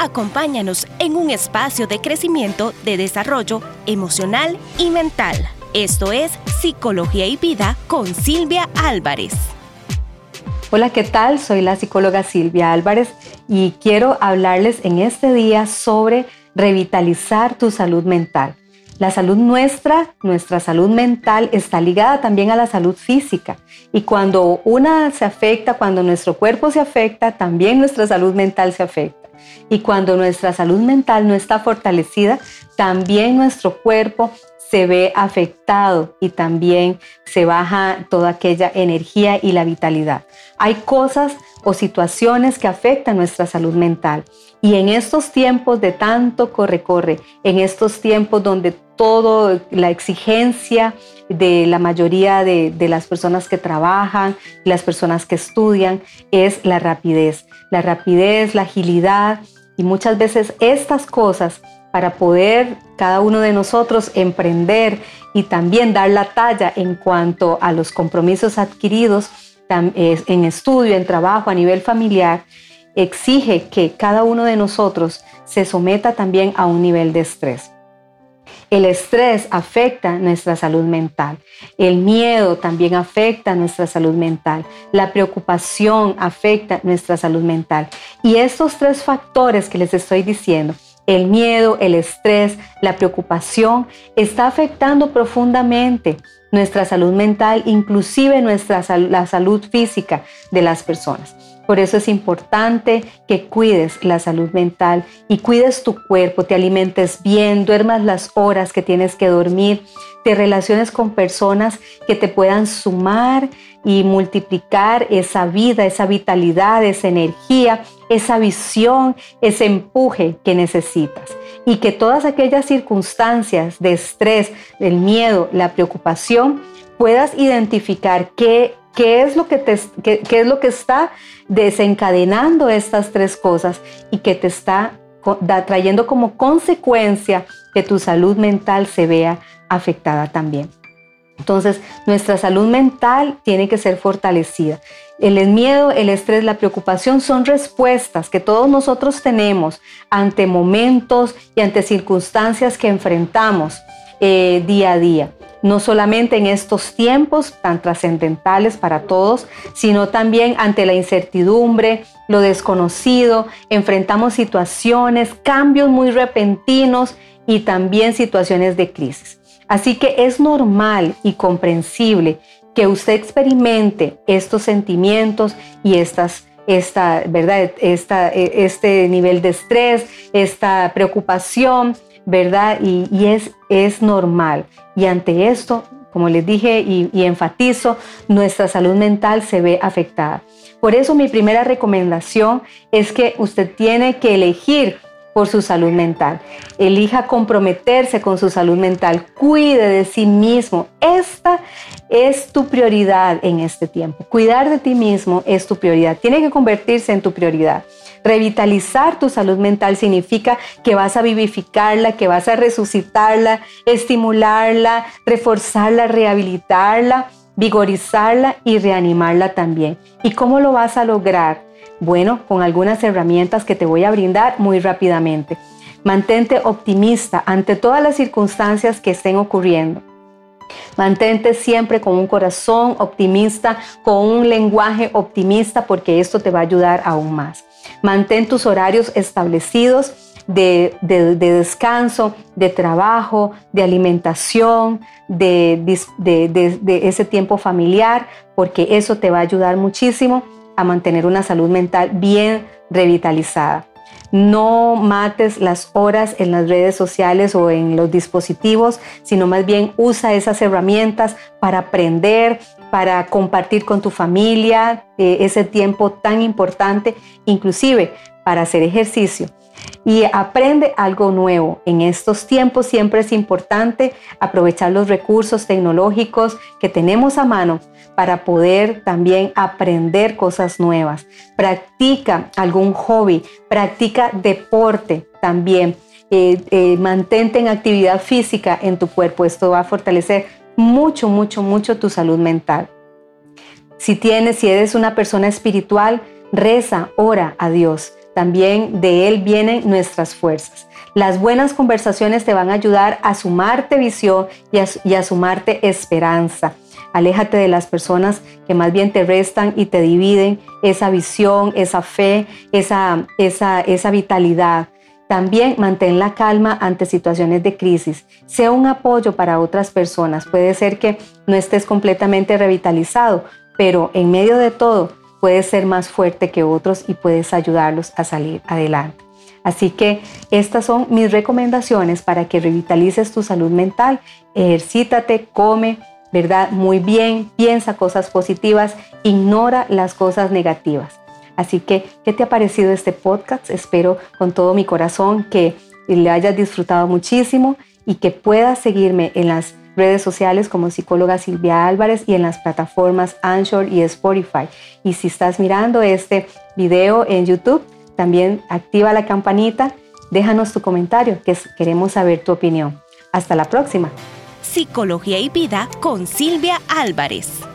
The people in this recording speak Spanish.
Acompáñanos en un espacio de crecimiento, de desarrollo emocional y mental. Esto es Psicología y Vida con Silvia Álvarez. Hola, ¿qué tal? Soy la psicóloga Silvia Álvarez y quiero hablarles en este día sobre revitalizar tu salud mental. La salud nuestra, nuestra salud mental está ligada también a la salud física. Y cuando una se afecta, cuando nuestro cuerpo se afecta, también nuestra salud mental se afecta. Y cuando nuestra salud mental no está fortalecida, también nuestro cuerpo se ve afectado y también se baja toda aquella energía y la vitalidad. Hay cosas o situaciones que afectan nuestra salud mental. Y en estos tiempos de tanto corre-corre, en estos tiempos donde todo la exigencia de la mayoría de, de, las personas que trabajan, las personas que estudian, es la rapidez. La rapidez, la agilidad y muchas veces estas cosas para poder cada uno de nosotros emprender y también dar la talla en cuanto a los compromisos adquiridos en estudio, en trabajo, a nivel familiar, exige que cada uno de nosotros se someta también a un nivel de estrés. El estrés afecta nuestra salud mental. El miedo también afecta nuestra salud mental. La preocupación afecta nuestra salud mental. Y estos tres factores que les estoy diciendo el miedo, el estrés, la preocupación está afectando profundamente nuestra salud mental, inclusive nuestra la salud física de las personas. Por eso es importante que cuides la salud mental y cuides tu cuerpo, te alimentes bien, duermas las horas que tienes que dormir, te relaciones con personas que te puedan sumar y multiplicar esa vida, esa vitalidad, esa energía, esa visión, ese empuje que necesitas. Y que todas aquellas circunstancias de estrés, del miedo, la preocupación, puedas identificar qué, qué, es, lo que te, qué, es lo que está desencadenando estas tres cosas y que te está trayendo como consecuencia que tu salud mental se vea afectada también. Entonces, nuestra salud mental tiene que ser fortalecida. El miedo, el estrés, la preocupación son respuestas que todos nosotros tenemos ante momentos y ante circunstancias que enfrentamos eh, día a día. No solamente en estos tiempos tan trascendentales para todos, sino también ante la incertidumbre, lo desconocido, enfrentamos situaciones, cambios muy repentinos y también situaciones de crisis. Así que es normal y comprensible que usted experimente estos sentimientos y estas esta, ¿verdad? Esta, e, este nivel de estrés, esta preocupación, ¿verdad? Y, es, es normal. Y ante esto, como les dije y, y enfatizo, nuestra salud mental se ve afectada. Por eso mi primera recomendación es que usted tiene que elegir por su salud mental. Elija comprometerse con su salud mental. Cuide de sí mismo. Esta es tu prioridad en este tiempo. Cuidar de ti mismo es tu prioridad. Tiene que convertirse en tu prioridad. Revitalizar tu salud mental significa que vas a vivificarla, que vas a resucitarla, estimularla, reforzarla, rehabilitarla, vigorizarla y reanimarla también. ¿Y cómo lo vas a lograr? Bueno, con algunas herramientas que te voy a brindar muy rápidamente. Mantente optimista ante todas las circunstancias que estén ocurriendo. Mantente siempre con un corazón optimista, con un lenguaje optimista, porque esto te va a ayudar aún más. Mantén tus horarios establecidos de, descanso, de trabajo, de alimentación, de ese tiempo familiar, porque eso te va a ayudar muchísimo a mantener una salud mental bien revitalizada. No mates las horas en las redes sociales o en los dispositivos, sino más bien usa esas herramientas para aprender, para compartir con tu familia eh, ese tiempo tan importante, inclusive para hacer ejercicio y aprende algo nuevo. En estos tiempos siempre es importante aprovechar los recursos tecnológicos que tenemos a mano para poder también aprender cosas nuevas. Practica algún hobby, practica deporte también. Eh, eh, mantente en actividad física en tu cuerpo. Esto va a fortalecer mucho, mucho, mucho tu salud mental. Si tienes, si eres una persona espiritual, reza, ora a Dios también de Él vienen nuestras fuerzas. Las buenas conversaciones te van a ayudar a sumarte visión y a, sumarte esperanza. Aléjate de las personas que más bien te restan y te dividen esa visión, esa fe, esa, esa, vitalidad. También mantén la calma ante situaciones de crisis. Sea un apoyo para otras personas. Puede ser que no estés completamente revitalizado, pero en medio de todo puedes ser más fuerte que otros y puedes ayudarlos a salir adelante. Así que estas son mis recomendaciones para que revitalices tu salud mental. Ejercítate, come, ¿verdad? Muy bien, piensa cosas positivas, ignora las cosas negativas. Así que, ¿qué te ha parecido este podcast? Espero con todo mi corazón que le hayas disfrutado muchísimo y que puedas seguirme en las redes sociales como psicóloga Silvia Álvarez y en las plataformas Anchor y Spotify. Y si estás mirando este video en YouTube, también activa la campanita, déjanos tu comentario, que queremos saber tu opinión. Hasta la próxima. Psicología y Vida con Silvia Álvarez.